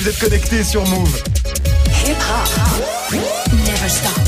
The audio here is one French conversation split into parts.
vous êtes connectés sur Move. Never stop.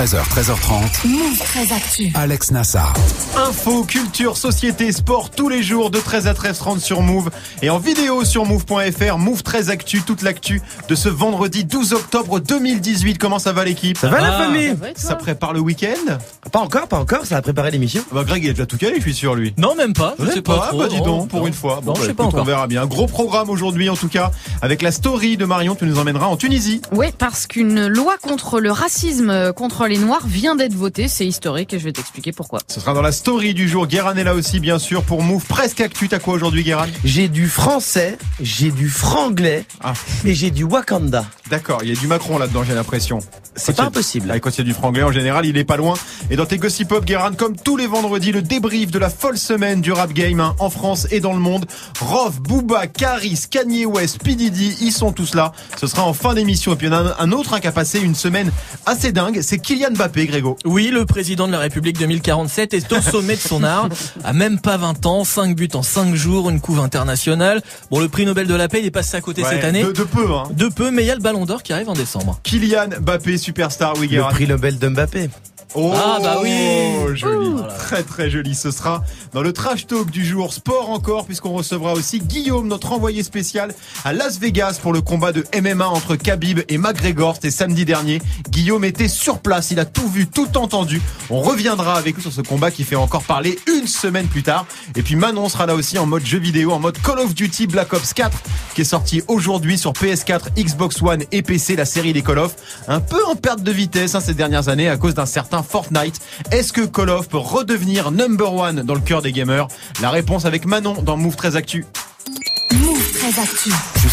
13h, 13h30. Move très actu. Alex Nassar. Info, culture, société, sport tous les jours de 13 à 13h30 sur Move et en vidéo sur move.fr. Move 13 actu, toute l'actu de ce vendredi 12 octobre 2018. Comment ça va l'équipe? Ça va la famille? Ça prépare le week-end? Pas encore, pas encore, ça a préparé l'émission. Bah Greg il a déjà tout calé, je suis sûr lui. Non, même pas. Je sais pas. pas, trop. bah dis Non, donc, pour non. une fois. Non, bah, je sais pas écoute, On encore. verra bien. Gros programme aujourd'hui en tout cas, avec la story de Marion, tu nous emmèneras en Tunisie. Oui, parce qu'une loi contre le racisme euh, contre les Noirs vient d'être votée. C'est historique et je vais t'expliquer pourquoi. Ce sera dans la story du jour. Guéran est là aussi, bien sûr, pour Move presque actu. T'as quoi aujourd'hui, Guéran J'ai du français, j'ai du franglais Ah. et j'ai du Wakanda. D'accord, il y a du Macron là-dedans, j'ai l'impression. C'est pas impossible. Ah, Quand il y a du franglais, en général, il est pas loin. Et dans tes gossip pop, Guéran, comme tous les vendredis, le débrief de la folle semaine du rap game hein, en France et dans le monde. Rov, Booba, Karis, Kanye West, P. Diddy, ils sont tous là. Ce sera en fin d'émission. Et puis il y en a un, un autre hein, qui a passé une semaine assez dingue, c'est Kylian Mbappé, Grégo. Oui, le président de la République 2047 est au sommet de son art. À même pas 20 ans, 5 buts en 5 jours, une couve internationale. Bon, le prix Nobel de la paix, il est passé à côté Ouais, cette année. De, de peu, hein. De peu, mais il y a le Ballon d'Or qui arrive en décembre. Kylian Mbappé, superstar, oui, Le prix Nobel de Mbappé. Oh, Ah, bah oui. joli, Ouh. très très joli. Ce sera dans le trash talk du jour, sport encore, puisqu'on recevra aussi Guillaume, notre envoyé spécial à Las Vegas pour le combat de MMA entre Khabib et McGregor. C'était samedi dernier. Guillaume était sur place, il a tout vu, tout entendu. On reviendra avec lui sur ce combat qui fait encore parler une semaine plus tard. Et puis Manon sera là aussi en mode jeu vidéo, en mode Call of Duty Black Ops 4, qui est sorti aujourd'hui sur PS4, Xbox One et PC, la série des Call of. Un peu en perte de vitesse hein, ces dernières années à cause d'un certain Fortnite. Est-ce que Call of peut redevenir number one dans le cœur des gamers? La réponse avec Manon dans Move 13 Actu. Move très actu.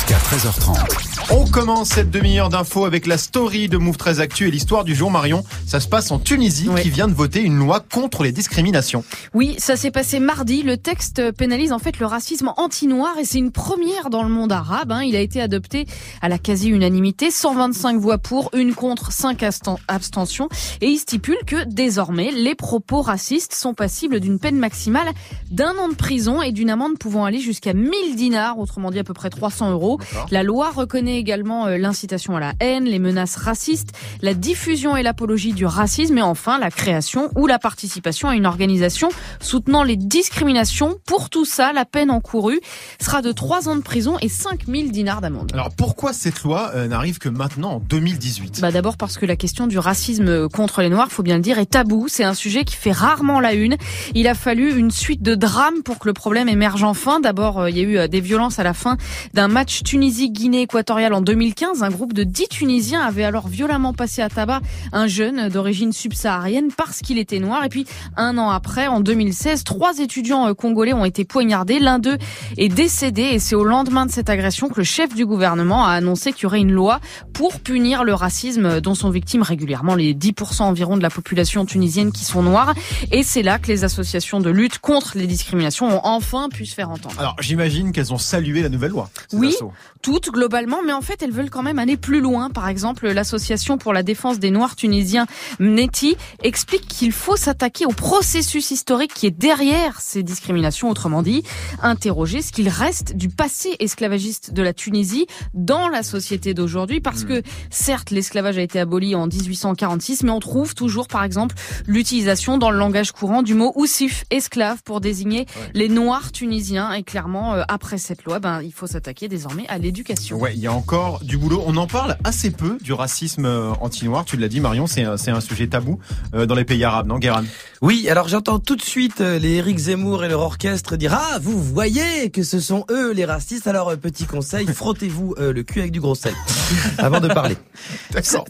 Jusqu'à 13h30. On commence cette demi-heure d'infos avec la story de Move 13 Actu et l'histoire du jour Marion. Ça se passe en Tunisie qui vient de voter une loi contre les discriminations. Oui, ça s'est passé mardi. Le texte pénalise en fait le racisme anti-noir et c'est une première dans le monde arabe. hein. Il a été adopté à la quasi-unanimité, 125 voix pour, une contre, 5 astan- abstentions. Et il stipule que désormais, les propos racistes sont passibles d'une peine maximale d'un an de prison et d'une amende pouvant aller jusqu'à 1000 dinars, autrement dit à peu près 300 euros. La loi reconnaît également euh, l'incitation à la haine, les menaces racistes, la diffusion et l'apologie du racisme et enfin la création ou la participation à une organisation soutenant les discriminations. Pour tout ça, la peine encourue sera de 3 ans de prison et 5000 dinars d'amende. Alors pourquoi cette loi euh, n'arrive que maintenant en 2018 Bah d'abord parce que la question du racisme contre les Noirs, faut bien le dire, est tabou. C'est un sujet qui fait rarement la une. Il a fallu une suite de drames pour que le problème émerge enfin. D'abord, euh, il y a eu euh, des violences à la fin d'un match Tunisie-Guinée équatoriale en 2015. Un groupe de 10 Tunisiens avait alors violemment passé à tabac un jeune d'origine subsaharienne parce qu'il était noir. Et puis un an après, en 2016, trois étudiants euh, congolais ont été poignardés. L'un d'eux est décédé et c'est au lendemain de cette agression que le chef du gouvernement a annoncé qu'il y aurait une loi pour punir le racisme dont sont victimes régulièrement les 10% environ de la population tunisienne qui sont noirs. Et c'est là que les associations de lutte contre les discriminations ont enfin pu se faire entendre. Alors j'imagine qu'elles ont salué la nouvelle loi. Oui. Toutes globalement, mais en fait elles veulent quand même aller plus loin. Par exemple, l'association pour la défense des Noirs tunisiens, MNETI, explique qu'il faut s'attaquer au processus historique qui est derrière ces discriminations, autrement dit, interroger ce qu'il reste du passé esclavagiste de la Tunisie dans la société d'aujourd'hui, parce que certes l'esclavage a été aboli en 1846, mais on trouve toujours, par exemple, l'utilisation dans le langage courant du mot oussif, esclave, pour désigner les Noirs tunisiens. Et clairement, euh, après cette loi, ben il faut s'attaquer désormais à l'éducation. Ouais, il y a encore du boulot. On en parle assez peu du racisme euh, anti-noir. Tu l'as dit, Marion, c'est un, c'est un sujet tabou euh, dans les pays arabes, non, Guéran Oui, alors j'entends tout de suite euh, les Eric Zemmour et leur orchestre dire Ah, vous voyez que ce sont eux les racistes. Alors, petit conseil, frottez-vous le cul avec du gros sel avant de parler. D'accord.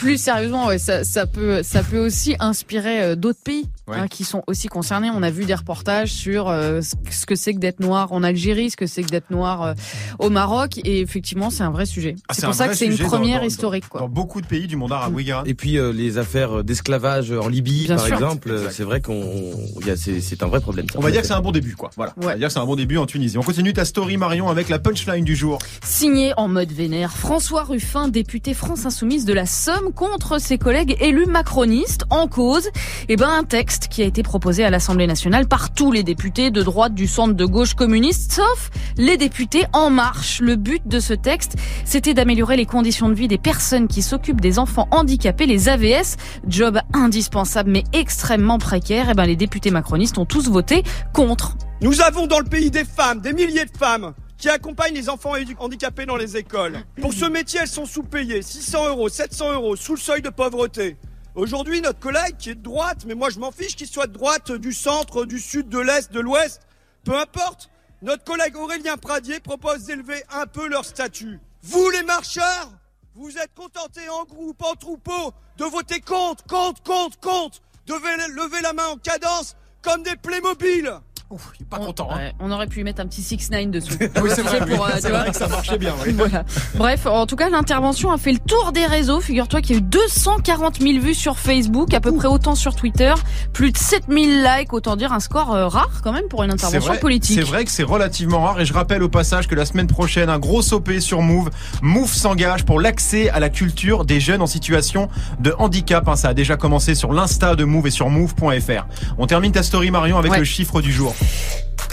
Plus sérieusement, ouais, ça, ça peut, ça peut aussi inspirer d'autres pays Ouais. hein, qui sont aussi concernés. On a vu des reportages sur euh, ce ce que c'est que d'être noir en Algérie, ce que c'est que d'être noir euh, au Maroc, et effectivement, c'est un vrai sujet. Ah, c'est pour ça que c'est une dans- première dans- historique, Dans quoi. beaucoup de pays du monde arabe, oui, Guérin. Et puis euh, les affaires d'esclavage en Libye, Bien par sûr. exemple, Exact. c'est vrai qu'on, il y a- c'est un vrai problème. ça. On va dire que c'est un bon début, quoi. Voilà. On va Ouais. dire que c'est un bon début en Tunisie. On continue ta story, Marion, avec la punchline du jour. Signé en mode vénère, François Ruffin, député France Insoumise de la Somme, contre ses collègues élus macronistes, en cause, eh ben, un texte qui a été proposé à l'Assemblée nationale par tous les députés de droite, du centre, de gauche communiste, sauf les députés En Marche. Le but de ce texte, c'était d'améliorer les conditions de vie des personnes qui s'occupent des enfants handicapés, les AVS, job indispensable mais extrêmement précaire. Eh ben, les députés macronistes ont tous voté contre. Nous avons dans le pays des femmes, des milliers de femmes, qui accompagnent les enfants handicapés dans les écoles. Pour ce métier, elles sont sous-payées, 600 euros, 700 euros, sous le seuil de pauvreté. Aujourd'hui, notre collègue qui est de droite, mais moi je m'en fiche qu'il soit de droite, du centre, du sud, de l'est, de l'ouest, peu importe, notre collègue Aurélien Pradier propose d'élever un peu leur statut. Vous les marcheurs, vous êtes contentés en groupe, en troupeau, de voter contre, contre, contre, contre, de lever- la main en cadence comme des Playmobil. Ouf, il est pas on, content. hein. ouais, on aurait pu y mettre un petit 6 9 dessous. Oui, c'est vrai, pour, oui. euh, vrai que ça marchait bien. oui. Voilà. Bref, en tout cas, l'intervention a fait le tour des réseaux. Figure-toi qu'il y a eu 240 000 vues sur Facebook, à peu près autant sur Twitter, plus de 7000 likes, autant dire un score euh, rare quand même pour une intervention vrai, politique. c'est vrai que c'est relativement rare et je rappelle au passage que la semaine prochaine, un gros OP sur Move. Move s'engage pour l'accès à la culture des jeunes en situation de handicap. hein. ça a déjà commencé sur l'insta de Move et sur move.fr. On termine ta story Marion avec Ouais. le chiffre du jour.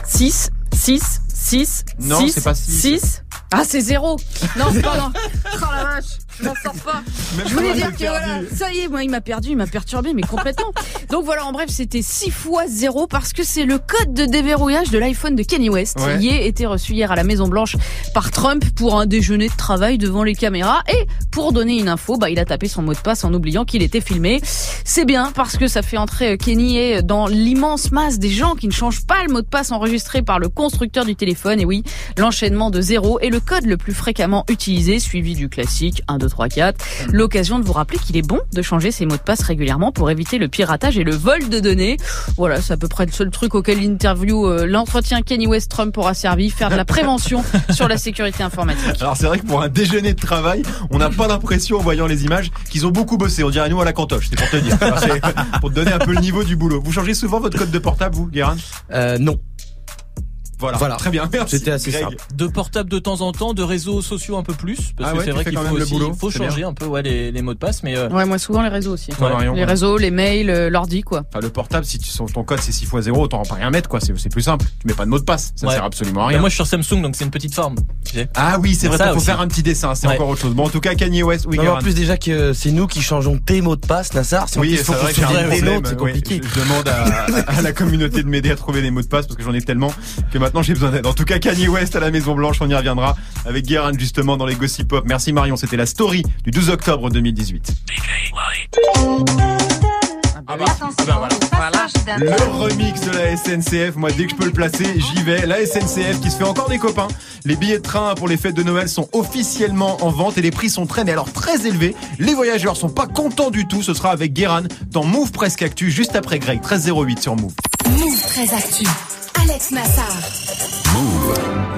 6, 6, 6, Non, 6, c'est pas six. 6. Ah, c'est zéro. Non, c'est pas non. Oh la vache, je m'en sors pas. Même Je voulais dire que voilà, ça y est, moi il m'a perdu, il m'a perturbé, mais complètement. Donc voilà, en bref, c'était 6 fois 0 parce que c'est le code de déverrouillage de l'iPhone de Kanye West. Ouais. Il été reçu hier à la Maison Blanche par Trump pour un déjeuner de travail devant les caméras et pour donner une info, bah il a tapé son mot de passe en oubliant qu'il était filmé. C'est bien parce que ça fait entrer euh, Kanye dans l'immense masse des gens qui ne changent pas le mot de passe enregistré par le constructeur du téléphone. Et oui, l'enchaînement de 0 est le code le plus fréquemment utilisé, suivi du classique 1, 2, 3, 4. L'occasion de vous rappeler qu'il est bon de changer ses mots de passe régulièrement pour éviter le piratage et le vol de données. Voilà, c'est à peu près le seul truc auquel l'interview, euh, l'entretien Kanye West Trump aura servi, faire de la prévention sur la sécurité informatique. Alors c'est vrai que pour un déjeuner de travail, on n'a pas l'impression en voyant les images qu'ils ont beaucoup bossé. On dirait nous à la cantoche, c'est pour te dire. Pour te donner un peu le niveau du boulot. Vous changez souvent votre code de portable, vous, Guérin? Euh, non, voilà. Voilà. Très bien. C'était assez Greg. simple. De portable de temps en temps, de réseaux sociaux un peu plus, parce Ah que ouais, c'est vrai qu'il quand faut aussi, faut changer un peu ouais, les, les mots de passe, mais euh, Ouais, moi souvent les réseaux aussi. Marion, Les ouais. réseaux, les mails, euh, l'ordi quoi. Enfin, le portable, si tu, ton code c'est 6 x 0, autant pas rien mettre, quoi. C'est plus simple. Tu mets pas de mot de passe. Ça Ouais. sert absolument à mais rien. moi je suis sur Samsung, donc c'est une petite forme. Ah oui, c'est vrai, il faut aussi. faire un petit dessin, c'est encore autre chose. Bon, en tout cas, Kanye West, oui, en plus déjà que c'est nous qui changeons tes mots de passe, Nassar. Oui, c'est faut vrai c'est compliqué. Je, demande à, à la communauté de m'aider à trouver des mots de passe parce que j'en ai tellement que maintenant j'ai besoin d'aide. En tout cas, Kanye West à la Maison Blanche, on y reviendra avec Guérin justement dans les Gossip Pop. Merci Marion, c'était la story du 12 octobre 2018. Ah bah, Le remix de la SNCF, moi dès que je peux le placer, j'y vais. La SNCF qui se fait encore des copains. Les billets de train pour les fêtes de Noël sont officiellement en vente et les prix sont très, mais alors très élevés. Les voyageurs sont pas contents du tout. Ce sera avec Guéran dans Move Presque Actu juste après Greg 1308 sur Move. Move très actu. Alex Nassar.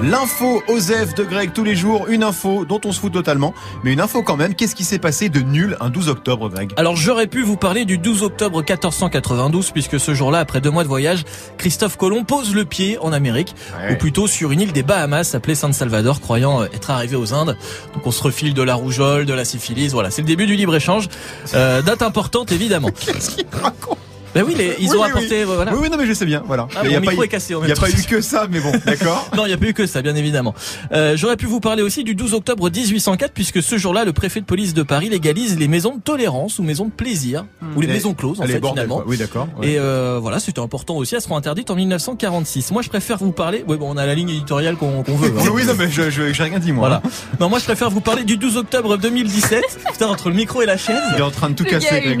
L'info Osef de Greg tous les jours, une info dont on se fout totalement, mais une info quand même. Qu'est-ce qui s'est passé de nul un 12 octobre, Greg? Alors j'aurais pu vous parler du 12 octobre 1492 puisque ce jour-là, après deux mois de voyage, Christophe Colomb pose le pied en Amérique, Ouais. ou plutôt sur une île des Bahamas appelée San Salvador, croyant euh, être arrivé aux Indes. Donc on se refile de la rougeole, de la syphilis, voilà, c'est le début du libre-échange. Euh, date importante évidemment. Qu'est-ce qu'il raconte? Ben oui, les- ils Oui, ont oui, apporté, euh, voilà. Oui, oui, non, mais je sais bien, voilà. Ah, Il y a pas micro eu- est cassé en il même n'y a pas eu que ça, mais bon, d'accord. Non, il n'y a pas eu que ça, bien évidemment. Euh, J'aurais pu vous parler aussi du 12 octobre 1804, puisque ce jour-là, le préfet de police de Paris légalise les maisons de tolérance ou maisons de plaisir, ou les Les- maisons closes, en fait, bordel, finalement. quoi. Oui, d'accord. ouais. Et euh, voilà, c'était important aussi. Elles seront interdites en 1946. Moi, je préfère vous parler. Oui, bon, on a la ligne éditoriale qu'on veut. hein. Oui, non, mais je, je, j'ai rien dit, moi. Voilà. Non, moi, je préfère vous parler du 12 octobre 2017. Putain, entre le micro et la chaise. Il est en train de tout casser,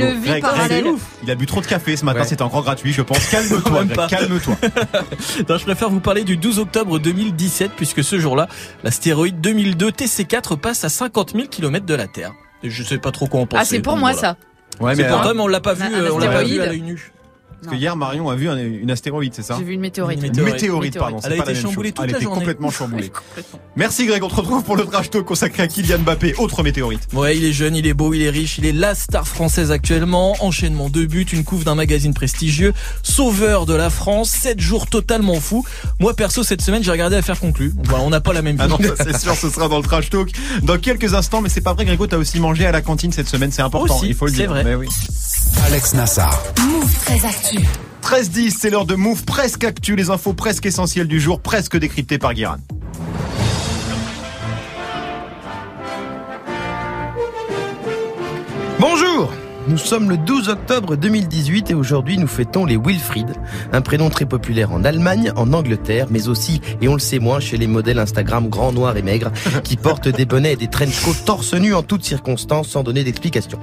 Il a bu trop de café ce matin, Ouais. c'était encore gratuit, je pense. Calme-toi, calme-toi. Non, je préfère vous parler du 12 octobre 2017, puisque ce jour-là, l'astéroïde 2002 TC4 passe à 50 000 km de la Terre. Et je sais pas trop quoi en penser. Ah, c'est pour donc moi voilà. ça. Ouais, C'est mais pour toi, mais on l'a pas vu, euh, on l'a pas vu à l'œil nu. Parce que hier, Marion a vu un- une astéroïde, c'est ça J'ai vu une météorite. Une Une météorite. météorite, pardon. Elle c'est a pas été chamboulée toute Elle la était journée. complètement chamboulée. Merci Greg, on te retrouve pour le trash talk consacré à Kylian Mbappé, autre météorite. Ouais, il est jeune, il est beau, il est riche, il est la star française actuellement. Enchaînement de buts, une couve d'un magazine prestigieux, sauveur de la France, 7 jours totalement fous. Moi perso cette semaine j'ai regardé Affaire conclue. Voilà, on n'a pas la même Ah vie. non, ça, c'est sûr, ce sera dans le trash talk dans quelques instants, mais c'est pas vrai Grégo, t'as aussi mangé à la cantine cette semaine, c'est important, Aussi, il faut le c'est dire. vrai. Mais oui. Alex Nassar, Move très actu. 13-10, c'est l'heure de Move presque actu, les infos presque essentielles du jour, presque décryptées par Guérin. Bonjour nous sommes le 12 octobre 2018 et aujourd'hui nous fêtons les Wilfried, un prénom très populaire en Allemagne, en Angleterre, mais aussi, et on le sait moins, chez les modèles Instagram grands, noirs et maigres, qui portent des bonnets et des trench coats torse nu en toutes circonstances sans donner d'explication.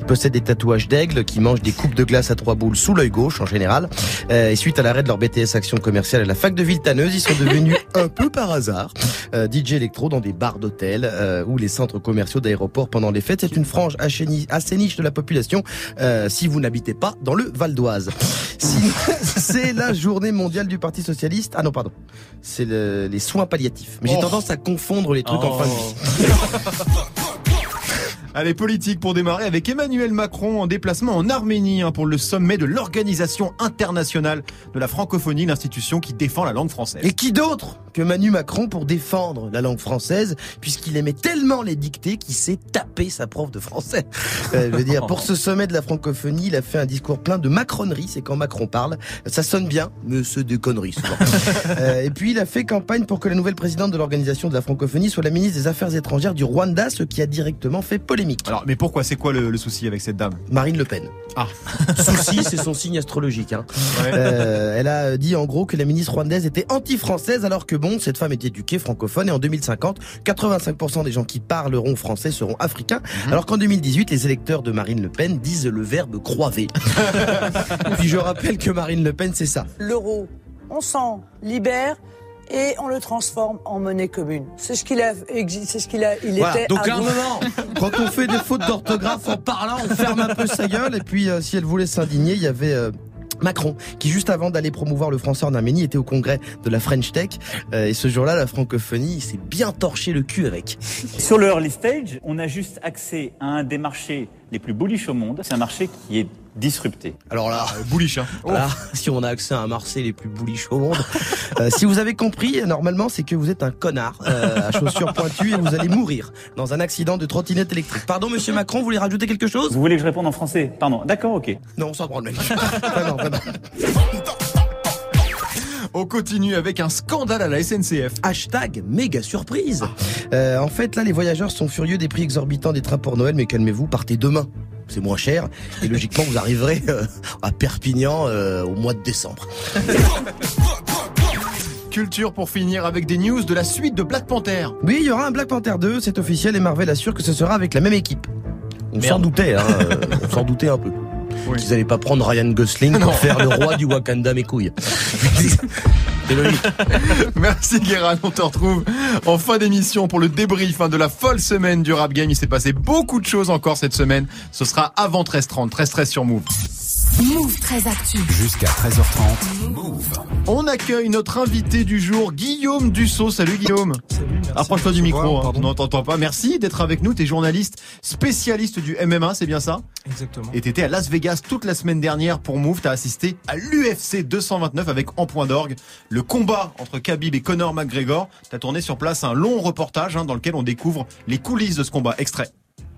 Ils possèdent des tatouages d'aigle, qui mangent des coupes de glace à trois boules sous l'œil gauche en général, Euh, et suite à l'arrêt de leur BTS action commerciale à la fac de Villetaneuse, ils sont devenus un peu par hasard euh, DJ électro dans des bars d'hôtels euh, ou les centres commerciaux d'aéroports pendant les fêtes. C'est une frange assez niche de la population euh, si vous n'habitez pas dans le Val d'Oise. C'est la journée mondiale du Parti Socialiste. Ah non, pardon. C'est le- les soins palliatifs. Mais j'ai Oh. tendance à confondre les trucs en fin de vie. Allez, politique pour démarrer avec Emmanuel Macron en déplacement en Arménie hein, pour le sommet de l'Organisation internationale de la francophonie, l'institution qui défend la langue française. Et qui d'autre que Manu Macron pour défendre la langue française, puisqu'il aimait tellement les dictées qu'il s'est tapé sa prof de français. Euh, je veux dire, pour ce sommet de la francophonie, il a fait un discours plein de macronneries, c'est quand Macron parle. Ça sonne bien, mais c'est des conneries souvent. Euh, et puis il a fait campagne pour que la nouvelle présidente de l'organisation de la francophonie soit la ministre des Affaires étrangères du Rwanda, ce qui a directement fait polémique. Alors, mais pourquoi? C'est quoi le, le souci avec cette dame? Marine Le Pen. Ah. Souci, c'est son signe astrologique. Hein. Ouais. Euh, elle a dit en gros que la ministre rwandaise était anti-française alors que bon, cette femme est éduquée francophone et en 2050, 85% des gens qui parleront français seront africains alors qu'en 2018, les électeurs de Marine Le Pen disent le verbe croiver. Puis je rappelle que Marine Le Pen, c'est ça. l'euro, on s'en libère et on le transforme en monnaie commune. C'est ce qu'il a, c'est ce qu'il a, il Voilà. était. Donc à un moment, quand on fait des fautes d'orthographe en parlant, on ferme un peu sa gueule. Et puis, euh, si elle voulait s'indigner, il y avait euh, Macron, qui juste avant d'aller promouvoir le français en Arménie, était au congrès de la French Tech. Euh, et ce jour-là, la francophonie, s'est bien torché le cul avec. Sur le early stage, on a juste accès à un des marchés les plus bullish au monde. C'est un marché qui est disrupté. Alors là, Bouliche, hein. Voilà, si on a accès à un Marseille les plus bullish au monde. Euh, si vous avez compris, normalement, c'est que vous êtes un connard euh, à chaussures pointues et vous allez mourir dans un accident de trottinette électrique. Pardon, monsieur Macron, vous voulez rajouter quelque chose? Vous voulez que je réponde en français? Pardon, d'accord, ok. Non, on s'en prend le mec. Vraiment, vraiment. On continue avec un scandale à la SNCF. Hashtag méga surprise. Euh, en fait, là, les voyageurs sont furieux des prix exorbitants des trains pour Noël, mais calmez-vous, partez demain. C'est moins cher et logiquement vous arriverez euh, à Perpignan euh, au mois de décembre. Culture pour finir avec des news de la suite de Black Panther. Oui, il y aura un Black Panther 2, c'est officiel et Marvel assure que ce sera avec la même équipe. On s'en doutait, hein, on s'en doutait un peu. Oui. Qu'ils allaient pas prendre Ryan Gosling Non. pour faire le roi du Wakanda mes couilles. Merci Guérin, on te retrouve en fin d'émission pour le débrief hein, de la folle semaine du rap game. Il s'est passé beaucoup de choses encore cette semaine. Ce sera avant 13h30, 13h13 sur Move. Move très actu. jusqu'à 13h30. Move. On accueille notre invité du jour, Guillaume Dussault. Salut Guillaume. Approche-toi du micro, hein. on n'entend pas. Merci d'être avec nous. T'es journaliste spécialiste du MMA, c'est bien ça? Exactement. Et t'étais à Las Vegas toute la semaine dernière pour Move. T'as assisté à l'UFC 229 avec En Point d'Orgue, le combat entre Khabib et Conor McGregor. T'as tourné sur place un long reportage hein, dans lequel on découvre les coulisses de ce combat. Extrait.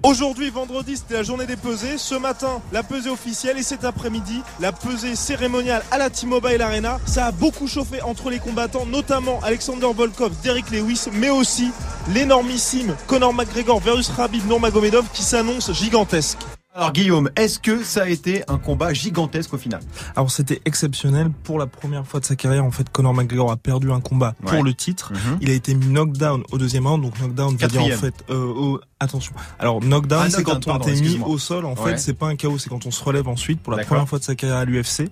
Aujourd'hui, vendredi, c'était la journée des pesées. Ce matin, la pesée officielle et cet après-midi, la pesée cérémoniale à la T-Mobile Arena. Ça a beaucoup chauffé entre les combattants, notamment Alexander Volkov, Derek Lewis, mais aussi l'énormissime Conor McGregor versus Khabib Nurmagomedov qui s'annonce gigantesque. Alors Guillaume, est-ce que ça a été un combat gigantesque au final? Alors c'était exceptionnel pour la première fois de sa carrière. En fait, Conor McGregor a perdu un combat Ouais. pour le titre. Mhm. Il a été mis knockdown au deuxième round. Donc knockdown veut dire en fait euh, au- Attention. Alors knockdown, Ah, c'est quand on t'est mis au sol. En Ouais. fait, c'est pas un KO, c'est quand on se relève ensuite pour la première fois de sa carrière à l'UFC.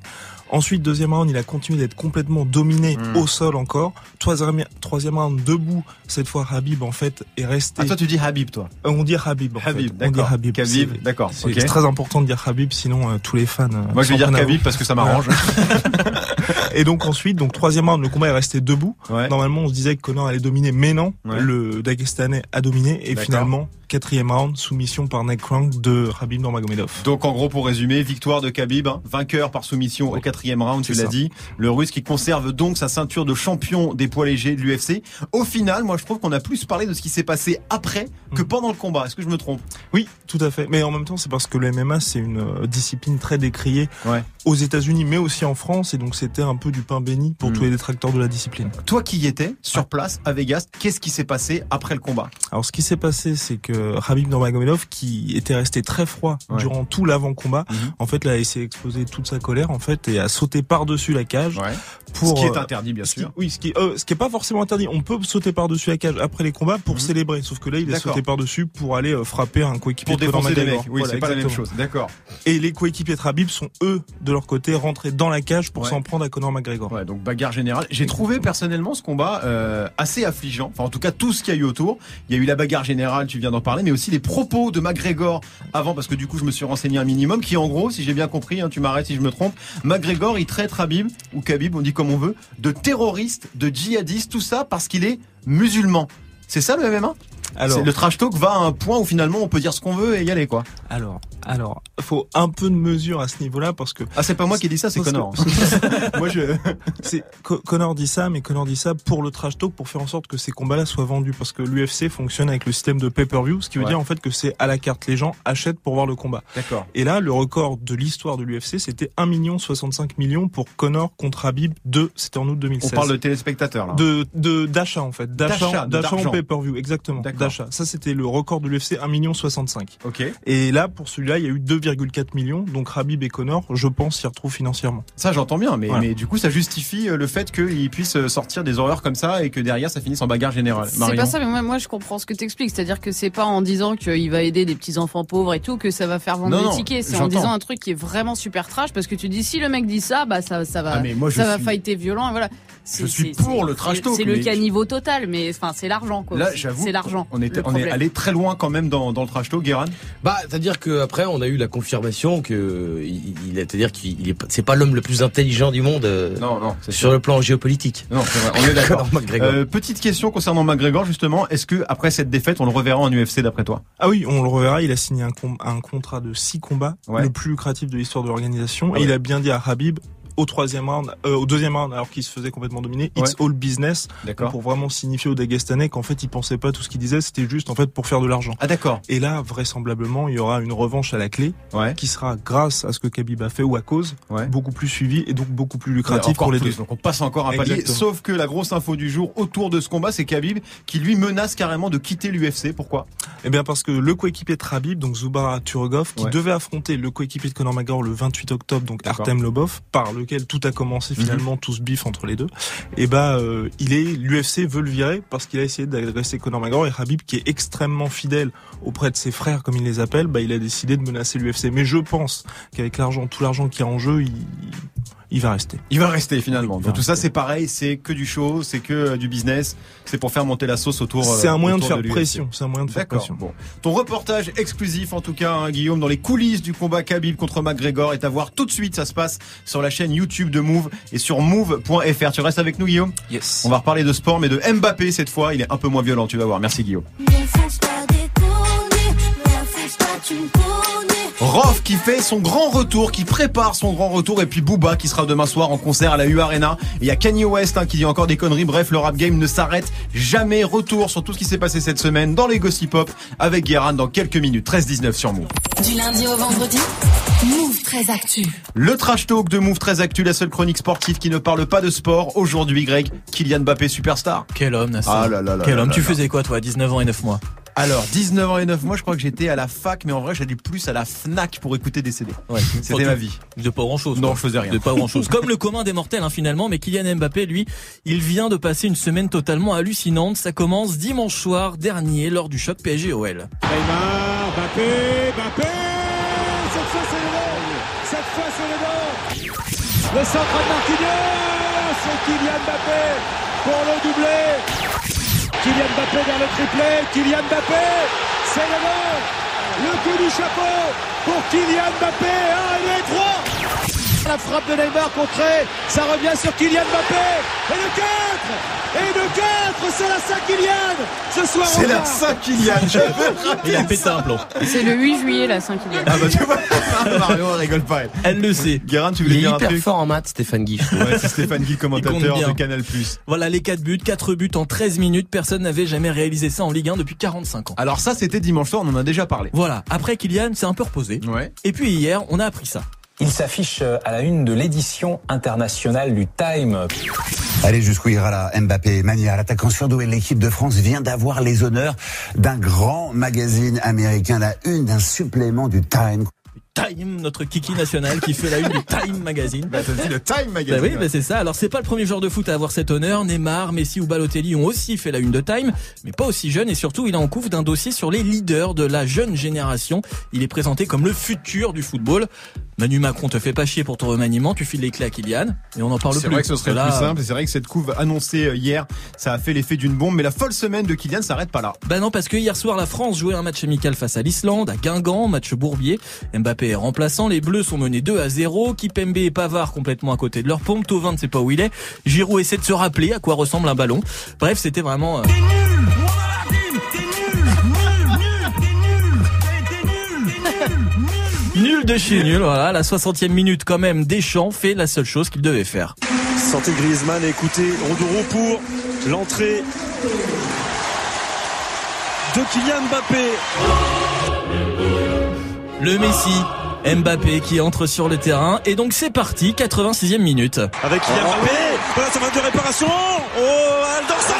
Ensuite, deuxième round, il a continué d'être complètement dominé Hmm. au sol encore. Troisième, troisième round, debout. Cette fois, Habib, en fait, est resté. Ah, toi, tu dis Habib, toi. Euh, On dit Habib. En Habib, fait. On dit d'accord. Habib. D'accord, C'est très important de dire Habib, sinon euh, tous les fans. euh, Moi, je vais dire vous. parce que ça m'arrange. Et donc ensuite, donc troisième round, le combat est resté debout. Ouais. Normalement, on se disait que Connor allait dominer, mais non, Ouais. le Dagestanais a dominé. Et finalement, quatrième round, soumission par neck crank de Habib Nurmagomedov. Donc en gros pour résumer, victoire de Khabib, hein, vainqueur par soumission au quatrième round, tu l'as dit. Le Russe qui conserve donc sa ceinture de champion des poids légers de l'UFC. Au final, moi je trouve qu'on a plus parlé de ce qui s'est passé après que Mm. pendant le combat. Est-ce que je me trompe? Oui, tout à fait. Mais en même temps, c'est parce que le MMA, c'est une euh, discipline très décriée Ouais. aux États-Unis, mais aussi en France. Et donc, c'était un peu du pain béni pour Mm. tous les détracteurs de la discipline. Toi qui y étais sur place à Vegas, qu'est-ce qui s'est passé après le combat? Alors, ce qui s'est passé, c'est que Habib Nurmagomedov, qui était resté très froid Ouais. durant tout l'avant-combat, Mhm. en fait, là, a essayé d'exploser toute sa colère, en fait, et a sauté par-dessus la cage pour. Ce qui est euh, interdit bien qui- sûr. oui, ce qui, euh, ce qui est pas forcément interdit. On peut sauter par-dessus la cage après les combats pour Mhm. célébrer. Sauf que là, il a sauté par-dessus pour aller euh, frapper un coéquipier Pour de défoncer McGregor. mecs. Oui, Voilà, c'est pas la même chose. D'accord. Et les coéquipiers de Habib sont eux, de leur côté, rentrés dans la cage pour Ouais. s'en prendre à Conor McGregor. Ouais, donc bagarre générale. J'ai trouvé personnellement ce combat euh, assez affligeant. Enfin, en tout cas, tout ce qu'il y a eu autour. Il y a eu la bagarre générale, tu viens d'en parler, mais aussi les propos de McGregor avant, parce que du coup, je me suis renseigné un minimum, qui en gros, si j'ai bien compris, hein, tu m'arrêtes si je me trompe, McGregor, il traite Habib ou Khabib, on dit comme on veut, de terroriste, de djihadiste, tout ça parce qu'il est musulman. C'est ça le MMA Alors, Le trash talk va à un point où finalement on peut dire ce qu'on veut et y aller quoi. alors, alors, faut un peu de mesure à ce niveau-là parce que Ah c'est pas moi qui dit ça, c'est que- Connor. moi je. c'est Connor dit ça, mais Connor dit ça pour le trash talk, pour faire en sorte que ces combats-là soient vendus, parce que l'UFC fonctionne avec le système de pay-per-view, ce qui veut Ouais. dire en fait que c'est à la carte. Les gens achètent pour voir le combat. D'accord. Et là, le record de l'histoire de l'UFC, c'était 1 million 65 millions pour Connor contre Habib de, c'était en août On 2016. parle de téléspectateurs là. de de d'achat en fait D'achat, d'achat en pay-per-view exactement d'achat ça c'était le record de l'UFC 1 million 65 Ok. et là pour celui-là il y a eu 2,4 millions donc Habib et Connor je pense s'y retrouvent financièrement Ça j'entends bien, mais, Voilà. mais du coup ça justifie euh, le fait qu'ils puissent euh, sortir des horreurs comme ça et que derrière ça finisse en bagarre générale. C'est pas ça, mais moi, moi je comprends ce que t'expliques. C'est-à-dire que c'est pas en disant qu'il va aider des petits enfants pauvres et tout que ça va faire vendre Non, des non, tickets. C'est en disant un truc qui est vraiment super trash parce que tu dis si le mec dit ça, bah ça, ça va, Ah, mais moi, je ça va suis- fighter violent et voilà. C'est- suis pour le trash c'est- talk, C'est le caniveau total, mais enfin c'est l'argent quoi. Là j'avoue, c'est l'argent. on est on est allé très loin quand même dans, dans le trash talk, Guérin. Bah, c'est-à-dire que après, on a eu la confirmation que il, il est, c'est-à-dire qu'il est, c'est pas l'homme le plus intelligent du monde euh, Non non, c'est sur le plan géopolitique. Non, c'est vrai, on est d'accord. Conor McGregor. Euh, petite question concernant McGregor justement, est-ce que après cette défaite on le reverra en UFC d'après toi? Ah oui on le reverra il a signé un, com- un contrat de 6 combats Ouais. le plus lucratif de l'histoire de l'organisation Ah et il ouais. a bien dit à Habib au troisième round, euh, au deuxième round, alors qu'il se faisait complètement dominer, it's all business, D'accord. pour vraiment signifier aux Dagestanais qu'en fait, il pensait pas tout ce qu'il disait, c'était juste en fait pour faire de l'argent. Ah d'accord. Et là, vraisemblablement, il y aura une revanche à la clé, Ouais. qui sera grâce à ce que Khabib a fait ou à cause, Ouais. beaucoup plus suivi et donc beaucoup plus lucratif pour les plus, deux. Donc on passe encore un palier. Sauf que la grosse info du jour autour de ce combat, c'est Khabib qui lui menace carrément de quitter l'UFC. Pourquoi? Eh bien parce que le coéquipier de Khabib, donc Zubar Turgov, qui Ouais. devait affronter le coéquipier de Conor McGregor le 28 octobre, donc. Artem Lobov, par lequel tout a commencé Mhm. finalement tout ce bif entre les deux. Et bah euh, il est l'UFC veut le virer parce qu'il a essayé d'agresser Conor McGregor et Khabib qui est extrêmement fidèle auprès de ses frères comme il les appelle, bah il a décidé de menacer l'UFC. Mais je pense qu'avec l'argent, tout l'argent qui est en jeu, il, il va rester. Il va rester finalement. Va Donc tout ça c'est pareil, c'est que du show, c'est que euh, du business, c'est pour faire monter la sauce autour. euh, C'est un moyen de faire pression. C'est un moyen de faire pression. Bon, ton reportage exclusif en tout cas, hein, Guillaume, dans les coulisses du combat Khabib contre McGregor est à voir tout de suite. Ça se passe sur la chaîne YouTube de Move et sur Move.fr. Tu restes avec nous, Guillaume? Yes. On va reparler de sport, mais de Mbappé cette fois. Il est un peu moins violent, tu vas voir. Merci, Guillaume. Rof qui fait son grand retour, qui prépare son grand retour, et puis Booba qui sera demain soir en concert à la U Arena. Et il y a Kanye West hein, qui dit encore des conneries. Bref, le rap game ne s'arrête jamais. Retour sur tout ce qui s'est passé cette semaine dans les Gossip Pop avec Guérin dans quelques minutes. 13-19 sur Move. Du lundi au vendredi, Move très actu. Le trash talk de Move très actu, la seule chronique sportive qui ne parle pas de sport. Aujourd'hui, Greg, Kylian Mbappé superstar. Quel homme, Nassar. Ah là là là Quel là homme. là tu là. faisais quoi, toi, à 19 ans et 9 mois? Alors, 19 ans et 9 mois, je crois que j'étais à la fac, mais en vrai, j'allais plus à la FNAC pour écouter des CD. Ouais, C'était ma vie. De pas grand chose. Non, je faisais rien. De pas grand chose. Comme le commun des mortels, hein, finalement. Mais Kylian Mbappé, lui, il vient de passer une semaine totalement hallucinante. Ça commence dimanche soir dernier lors du choc PSG-OL. Neymar, Mbappé, Mbappé Cette fois c'est le Cette fois c'est le Le centre de Marquinhos C'est Kylian Mbappé pour le doublé Kylian Mbappé vers le triplé. Kylian Mbappé C'est le bon Le coup du chapeau pour Kylian Mbappé. 1 et 3 la frappe de Neymar contrée, ça revient sur Kylian Mbappé et le 4 et le 4 c'est la Saint-Kylian ce soir C'est la Saint-Kylian. Il a pété un plomb. C'est le 8 juillet, la 5 juillet. Ah bah tu vois, Marion elle rigole pas. Elle, Elle le sait. Guérin, tu Il voulais est dire un hyper truc fort en maths, Stéphane Guiche. Ouais, c'est Stéphane Guy, Il commentateur de Canal+. Voilà les 4 buts, 4 buts en 13 minutes. Personne n'avait jamais réalisé ça en Ligue 1 depuis 45 ans. Alors ça, c'était dimanche soir, on en a déjà parlé. Voilà. Après Kylian, c'est un peu reposé. Ouais. Et puis hier, on a appris ça. Il s'affiche à la une de l'édition internationale du Time. Allez jusqu'où ira la Mbappé Mania, l'attaquant surdoué de l'équipe de France vient d'avoir les honneurs d'un grand magazine américain, la une d'un supplément du Time. Time, notre kiki national qui fait la une du Time Magazine. Bah, dit le Time Bah Magazine. oui, bah c'est ça. Alors c'est pas le premier joueur de foot à avoir cet honneur. Neymar, Messi ou Balotelli ont aussi fait la une de Time, mais pas aussi jeune et surtout il est en couvre d'un dossier sur les leaders de la jeune génération. Il est présenté comme le futur du football. Manu Macron te fait pas chier pour ton remaniement, tu files les clés à Kylian et on en parle C'est plus. vrai que ce serait le Là, plus simple. et C'est vrai que cette couve annoncée euh, hier, ça a fait l'effet d'une bombe. Mais la folle semaine de Kylian s'arrête pas là. Bah non, parce que hier soir, la France jouait un match amical face à l'Islande, à Guingamp, match Bourbier. Mbappé est remplaçant, les Bleus sont menés 2 à 0, Kipembe et Pavard complètement à côté de leur pompe, Tovin ne sait pas où il est, Giroud essaie de se rappeler à quoi ressemble un ballon. Bref, c'était vraiment... euh, Nul de chez nul, voilà, la 60e minute quand même, Deschamps fait la seule chose qu'il devait faire. Santé Griezmann, écoutez, Rodoro pour l'entrée de Kylian Mbappé. Le Messi, Mbappé qui entre sur le terrain, et donc c'est parti, 86e minute. Avec Kylian Mbappé, voilà sa main de réparation. Oh, Alderson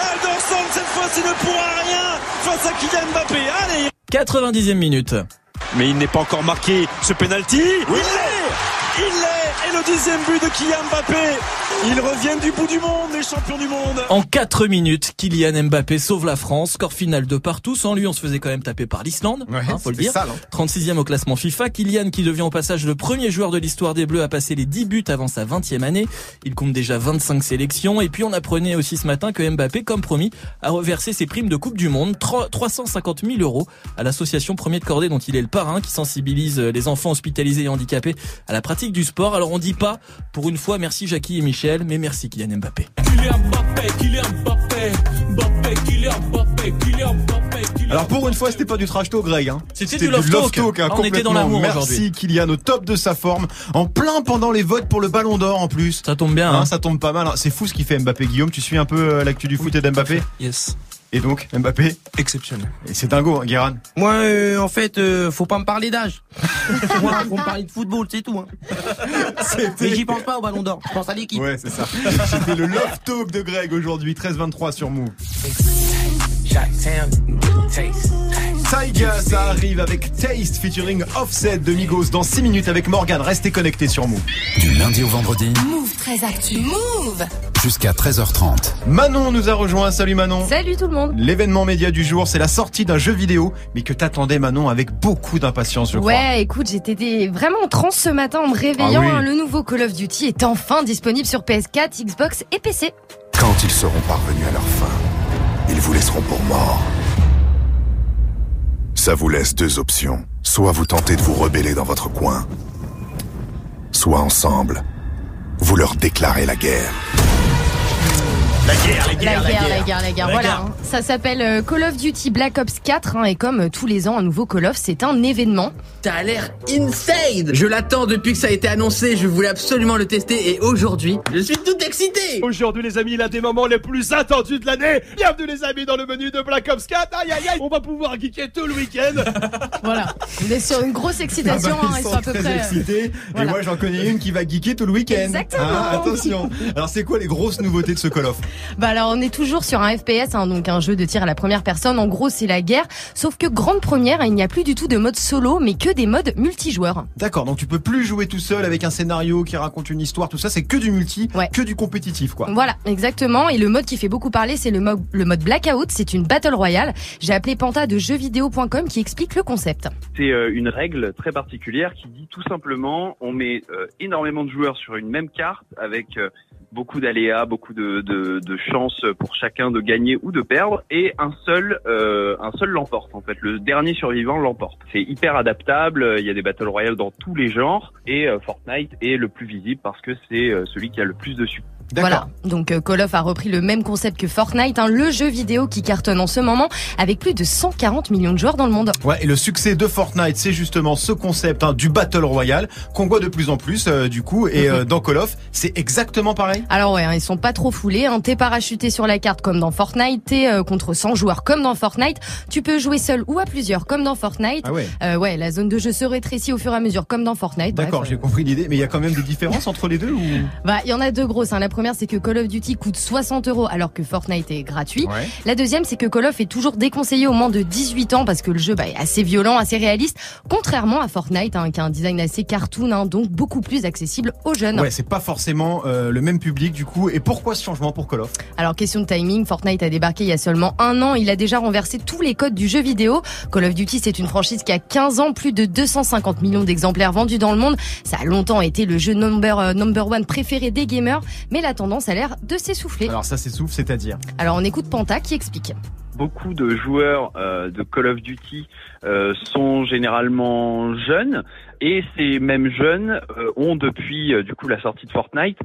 Alderson, cette fois-ci ne pourra rien face à Kylian Mbappé. Allez 90e minute. Mais il n'est pas encore marqué ce penalty. Il l'est Il l'est Et le dixième but de Kylian Mbappé. Ils reviennent du bout du monde, les champions du monde. En 4 minutes, Kylian Mbappé sauve la France. Score final de partout. Sans lui, on se faisait quand même taper par l'Islande. Ouais, hein, faut le c'était dire. sale, hein. 36e au classement FIFA. Kylian qui devient au passage le premier joueur de l'histoire des Bleus à passer les 10 buts avant sa 20e année. Il compte déjà 25 sélections. Et puis on apprenait aussi ce matin que Mbappé, comme promis, a reversé ses primes de Coupe du Monde. 3 350 000 euros à l'association Premier de Cordée dont il est le parrain qui sensibilise les enfants hospitalisés et handicapés à la pratique du sport. Alors on dit pas, pour une fois, merci Jackie et Michel, mais merci Kylian Mbappé. Alors pour une fois, c'était pas du trash talk, Greg. Hein. C'était du love talk. hein, On était dans complètement. l'amour Merci. Kylian, au top de sa forme, en plein pendant les votes pour le Ballon d'Or en plus. Ça tombe bien. Hein, hein. ça tombe pas mal. C'est fou ce qu'il fait Mbappé, Guillaume. Tu suis un peu euh, l'actu du foot et d'Mbappé Yes. Et donc, Mbappé Exceptionnel. Et c'est dingo, hein, Guéran. Moi, euh, en fait, euh, faut pas me parler d'âge. Moi, faut me parler de football, c'est tout. Hein. Mais j'y pense pas au Ballon d'Or. Je pense à l'équipe. Ouais, c'est ça. C'était le Love Talk de Greg aujourd'hui, 13-23 sur Move. Taiga, ça arrive avec Taste featuring Offset de Migos dans 6 minutes avec Morgan. Restez connectés sur Move. Du lundi au vendredi Move très actu. Move jusqu'à 13h30. Manon nous a rejoint. Salut Manon. Salut tout le monde. L'événement média du jour, c'est la sortie d'un jeu vidéo, mais que t'attendais Manon avec beaucoup d'impatience, je crois. Ouais, écoute, j'étais vraiment en transe ce matin en me réveillant. Ah oui. Le nouveau Call of Duty est enfin disponible sur PS4, Xbox et PC. Quand ils seront parvenus à leur fin, ils vous laisseront pour mort. Ça vous laisse deux options. Soit vous tentez de vous rebeller dans votre coin, soit ensemble, vous leur déclarez la guerre. La guerre, La guerre, la guerre, la guerre. Voilà. hein. Ça s'appelle euh, Call of Duty Black Ops 4 hein, et comme euh, tous les ans, un nouveau Call of, c'est un événement. T'as l'air insane Je l'attends depuis que ça a été annoncé, je voulais absolument le tester et aujourd'hui, je suis tout excité Aujourd'hui les amis, l'un des moments les plus attendus de l'année. Bienvenue les amis dans le menu de Black Ops 4. Aïe aïe aïe, on va pouvoir geeker tout le week-end. Voilà. On est sur une grosse excitation. Ah bah, hein, ils ils sont sont à peu très près. euh, excités. voilà. Et moi, j'en connais une qui va geeker tout le week-end. Exactement. Ah, attention. Alors, c'est quoi les grosses nouveautés de ce Call of? Bah alors on est toujours sur un FPS, hein, donc un jeu de tir à la première personne. En gros c'est la guerre, sauf que grande première, il n'y a plus du tout de mode solo, mais que des modes multijoueurs. D'accord, donc tu peux plus jouer tout seul avec un scénario qui raconte une histoire, tout ça, c'est que du multi, que du compétitif, quoi. Voilà, exactement. Et le mode qui fait beaucoup parler, c'est le, mode le mode Blackout. C'est une battle royale. J'ai appelé Panta de jeuxvideo.com qui explique le concept. C'est euh, une règle très particulière qui dit tout simplement on met euh, énormément de joueurs sur une même carte avec euh, beaucoup d'aléas, beaucoup de, de, de chances pour chacun de gagner ou de perdre, et un seul, euh, un seul l'emporte en fait. Le dernier survivant l'emporte. C'est hyper adaptable. Il y a des battle royale dans tous les genres, et euh, Fortnite est le plus visible parce que c'est euh, celui qui a le plus de succès. Voilà. Donc euh, Call of a repris le même concept que Fortnite, hein, le jeu vidéo qui cartonne en ce moment avec plus de 140 millions de joueurs dans le monde. Ouais, et le succès de Fortnite, c'est justement ce concept hein, du Battle Royale qu'on voit de plus en plus euh, du coup. Et euh, dans Call of, c'est exactement pareil. Alors ouais, hein, ils sont pas trop foulés. Hein. T'es parachuté sur la carte comme dans Fortnite, t'es contre 100 joueurs comme dans Fortnite. Tu peux jouer seul ou à plusieurs comme dans Fortnite. Ah ouais. Ouais, la zone de jeu se rétrécit au fur et à mesure comme dans Fortnite. D'accord, j'ai compris l'idée. Mais il y a quand même des différences entre les deux ou? Bah, il y en a deux grosses. La première, c'est que Call of Duty coûte 60 euros alors que Fortnite est gratuit. Ouais. La deuxième, c'est que Call of est toujours déconseillé au moins de 18 ans parce que le jeu bah, est assez violent, assez réaliste, contrairement à Fortnite hein, qui a un design assez cartoon, hein, donc beaucoup plus accessible aux jeunes. Ouais, c'est pas forcément euh, le même public du coup. Et pourquoi ce changement pour Call of? Alors question de timing, Fortnite a débarqué il y a seulement un an, il a déjà renversé tous les codes du jeu vidéo. Call of Duty, c'est une franchise qui a 15 ans, plus de 250 millions d'exemplaires vendus dans le monde. Ça a longtemps été le jeu number, euh, number one préféré des gamers, mais la tendance a l'air de s'essouffler. Alors ça s'essouffle, c'est-à-dire? Alors on écoute Panta qui explique. Beaucoup de joueurs euh, de Call of Duty euh, sont généralement jeunes et ces mêmes jeunes euh, ont depuis du coup la sortie de Fortnite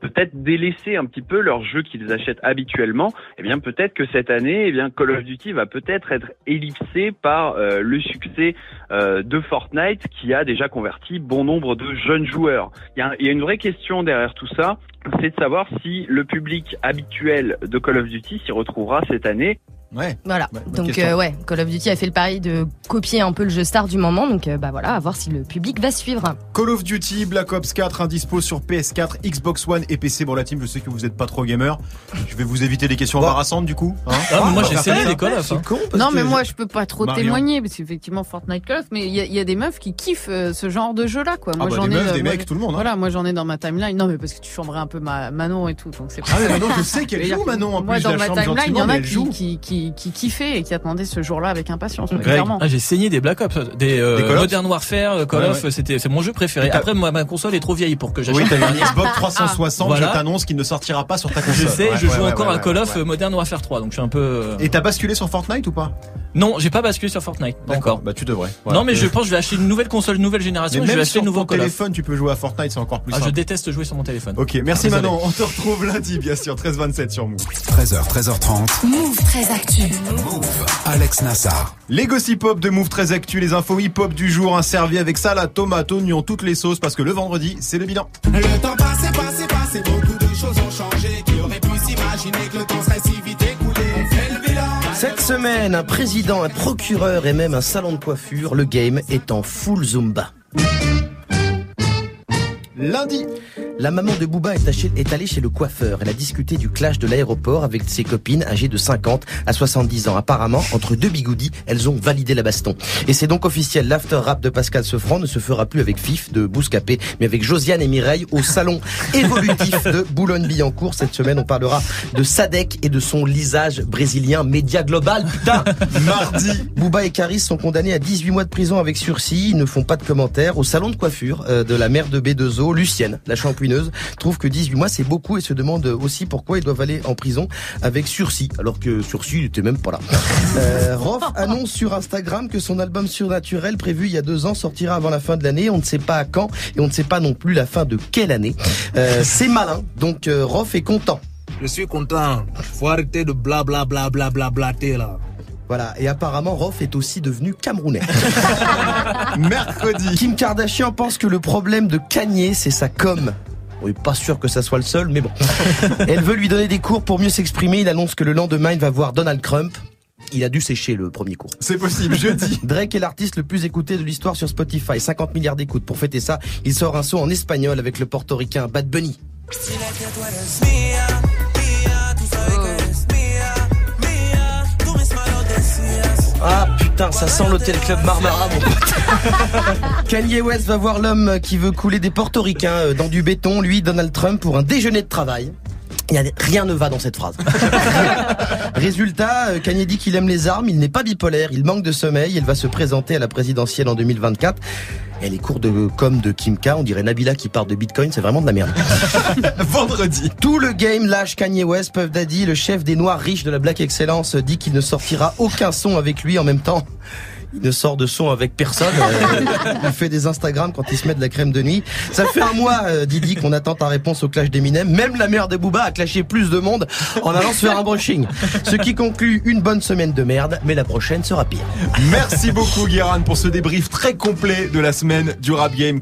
peut-être délaissé un petit peu leurs jeux qu'ils achètent habituellement. Eh bien peut-être que cette année, eh bien Call of Duty va peut-être être ellipsé par le succès de Fortnite qui a déjà converti bon nombre de jeunes joueurs. Il y a, il y a une vraie question derrière tout ça, c'est de savoir si le public habituel de Call of Duty s'y retrouvera cette année. Ouais. Voilà. donc euh, ouais, Call of Duty a fait le pari de copier un peu le jeu star du moment. Donc euh, bah voilà, à voir si le public va suivre. Call of Duty Black Ops 4 indispo sur PS4, Xbox One et PC. Bon la team, je sais que vous êtes pas trop gamer. Je vais vous éviter les questions embarrassantes du coup. hein. Ah, mais moi, j'ai faire essayé ça. les Call of, hein. C'est con parce Non, mais moi, je peux pas trop Marion. témoigner, parce qu'effectivement, Fortnite Call of, mais il y, a- il y a des meufs qui kiffent euh, ce genre de jeu-là, quoi. Ah Moi, bah, j'en ai, meufs, des moi, mecs, tout le monde, hein. Voilà, moi, j'en ai dans ma timeline. Non, mais parce que tu chambrais un peu ma Manon et tout, donc c'est Ah mais Manon, je sais qu'elle joue Manon. En Moi, plus, je dans ma timeline, il y en a qui. Qui, kiffaient et qui attendaient ce jour-là avec impatience, Greg. clairement. Ah, j'ai saigné des Black Ops, des, euh, Des Call of Modern Warfare, euh, Call Ouais, of, ouais. c'était c'est mon jeu préféré. Après moi ma console est trop vieille pour que j'achète Oui, t'as une. Xbox 360, Voilà. je t'annonce qu'il ne sortira pas sur ta console. Je sais, Ouais, je ouais, joue ouais, encore ouais, à Call ouais, of ouais. euh, Modern Warfare 3, donc je suis un peu. euh, Et t'as basculé sur Fortnite ou pas? Non, j'ai pas basculé sur Fortnite. D'accord. Bah tu devrais. Non, mais je pense que je vais acheter une nouvelle console, nouvelle génération. Mais et je vais acheter sur nouveau ton Call of. téléphone, tu peux jouer à Fortnite, c'est encore plus Ah, je déteste jouer sur mon téléphone. Ok, merci Désolé. Manon. On te retrouve lundi, bien sûr, 13h27 sur Move. 13h, 13h30. Move très actu. Alex Nassar. Les gossip hop de Move très actu, les infos hip hop du jour, un servi avec salade, tomate, oignon, toutes les sauces, parce que le vendredi, c'est le bilan. Le temps passé, passé, passé, beaucoup de choses ont changé. Qui aurait pu s'imaginer que le temps serait si vite écoulé On fait le bilan. Cette semaine, un président, un procureur et même un salon de coiffure, le game est en full Zumba. Lundi, La maman de Booba est, allée chez le coiffeur. Elle a discuté du clash de l'aéroport avec ses copines âgées de 50 à 70 ans. Apparemment, entre deux bigoudis, elles ont validé la baston. Et c'est donc officiel, l'after rap de Pascal Sefranc ne se fera plus avec Fif de Bouscapé, mais avec Josiane et Mireille au salon évolutif de Boulogne-Billancourt. Cette semaine, on parlera de Sadek et de son lisage brésilien média global. Putain mardi, Booba et Caris sont condamnés à 18 mois de prison avec sursis. Ils ne font pas de commentaires. Au salon de coiffure euh, de la mère de B2O, Lucienne, la trouve que 18 mois c'est beaucoup et se demande aussi pourquoi ils doivent aller en prison avec sursis. Alors que sursis, il était même pas là. Euh, Rof annonce sur Instagram que son album Surnaturel, prévu il y a deux ans, sortira avant la fin de l'année. On ne sait pas à quand et on ne sait pas non plus la fin de quelle année. Euh, c'est malin. Donc euh, Rof est content. Je suis content. Faut arrêter de bla bla bla bla bla blater là. Voilà, et apparemment Rof est aussi devenu camerounais. mercredi, Kim Kardashian pense que le problème de Kanye, c'est sa com. On est pas sûr que ça soit le seul, mais bon. Elle veut lui donner des cours pour mieux s'exprimer. Il annonce que le lendemain, il va voir Donald Trump. Il a dû sécher le premier cours. c'est possible, jeudi. Drake est l'artiste le plus écouté de l'histoire sur Spotify. 50 milliards d'écoutes. Pour fêter ça, il sort un son en espagnol avec le portoricain Bad Bunny. Putain, ça sent l'hôtel Club Marmara, mon pote. Kanye West va voir l'homme qui veut couler des portoricains euh, dans du béton, lui, Donald Trump, pour un déjeuner de travail. Rien ne va dans cette phrase. Résultat, euh, Kanye dit qu'il aime les armes, il n'est pas bipolaire, il manque de sommeil, il va se présenter à la présidentielle en 2024. Et les cours de com de Kim K, on dirait Nabila qui parle de Bitcoin, c'est vraiment de la merde. Vendredi. Tout le game lâche Kanye West, Puff Daddy, le chef des noirs riches de la Black Excellence, dit qu'il ne sortira aucun son avec lui en même temps. Il ne sort de son avec personne. Euh, il fait des Instagram quand il se met de la crème de nuit. Ça fait un mois, euh, Didi, qu'on attend ta réponse au clash d'Eminem. Même la mère de Booba a clashé plus de monde en allant se faire un brushing. Ce qui conclut une bonne semaine de merde, mais la prochaine sera pire. Merci beaucoup, Guérin, pour ce débrief très complet de la semaine du Rap Game.